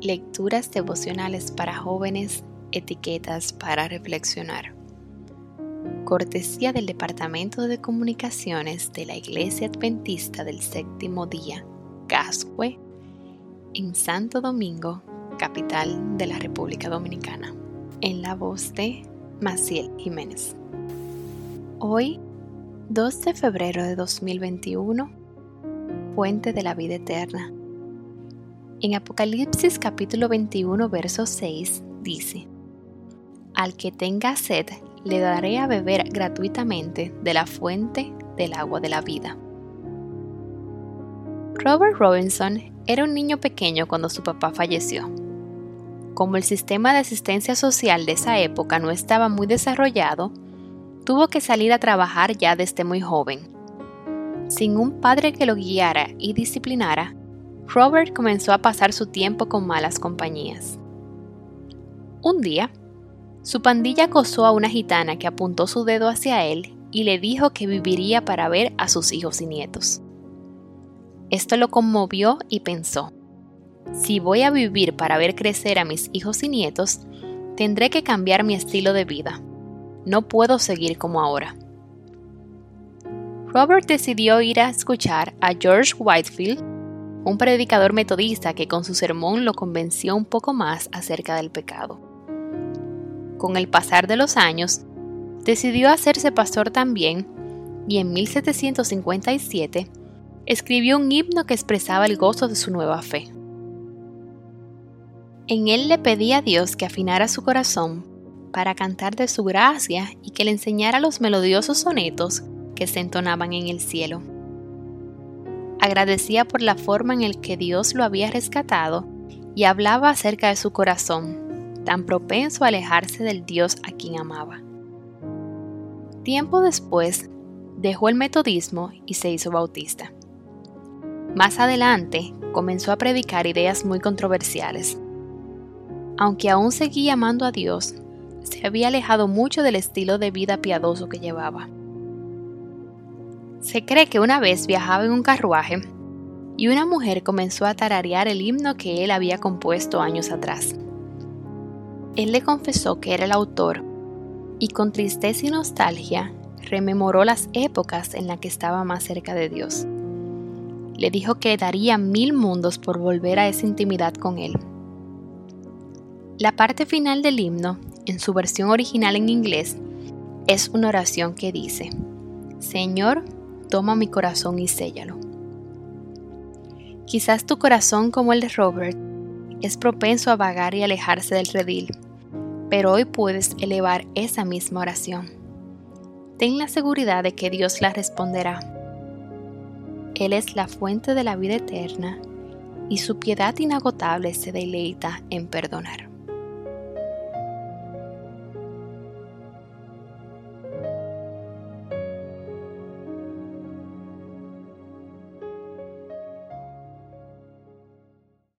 Lecturas devocionales para jóvenes, etiquetas para reflexionar. Cortesía del Departamento de Comunicaciones de la Iglesia Adventista del Séptimo Día, Cascue, en Santo Domingo, capital de la República Dominicana. En la voz de Maciel Jiménez. Hoy, 2 de febrero de 2021, Fuente de la Vida Eterna en Apocalipsis capítulo 21, verso 6 dice, Al que tenga sed, le daré a beber gratuitamente de la fuente del agua de la vida. Robert Robinson era un niño pequeño cuando su papá falleció. Como el sistema de asistencia social de esa época no estaba muy desarrollado, tuvo que salir a trabajar ya desde muy joven. Sin un padre que lo guiara y disciplinara, Robert comenzó a pasar su tiempo con malas compañías. Un día, su pandilla acosó a una gitana que apuntó su dedo hacia él y le dijo que viviría para ver a sus hijos y nietos. Esto lo conmovió y pensó, si voy a vivir para ver crecer a mis hijos y nietos, tendré que cambiar mi estilo de vida. No puedo seguir como ahora. Robert decidió ir a escuchar a George Whitefield un predicador metodista que con su sermón lo convenció un poco más acerca del pecado. Con el pasar de los años, decidió hacerse pastor también y en 1757 escribió un himno que expresaba el gozo de su nueva fe. En él le pedía a Dios que afinara su corazón para cantar de su gracia y que le enseñara los melodiosos sonetos que se entonaban en el cielo. Agradecía por la forma en la que Dios lo había rescatado y hablaba acerca de su corazón, tan propenso a alejarse del Dios a quien amaba. Tiempo después, dejó el metodismo y se hizo bautista. Más adelante, comenzó a predicar ideas muy controversiales. Aunque aún seguía amando a Dios, se había alejado mucho del estilo de vida piadoso que llevaba. Se cree que una vez viajaba en un carruaje y una mujer comenzó a tararear el himno que él había compuesto años atrás. Él le confesó que era el autor y con tristeza y nostalgia rememoró las épocas en las que estaba más cerca de Dios. Le dijo que daría mil mundos por volver a esa intimidad con él. La parte final del himno, en su versión original en inglés, es una oración que dice, Señor, toma mi corazón y séllalo. Quizás tu corazón, como el de Robert, es propenso a vagar y alejarse del redil, pero hoy puedes elevar esa misma oración. Ten la seguridad de que Dios la responderá. Él es la fuente de la vida eterna y su piedad inagotable se deleita en perdonar.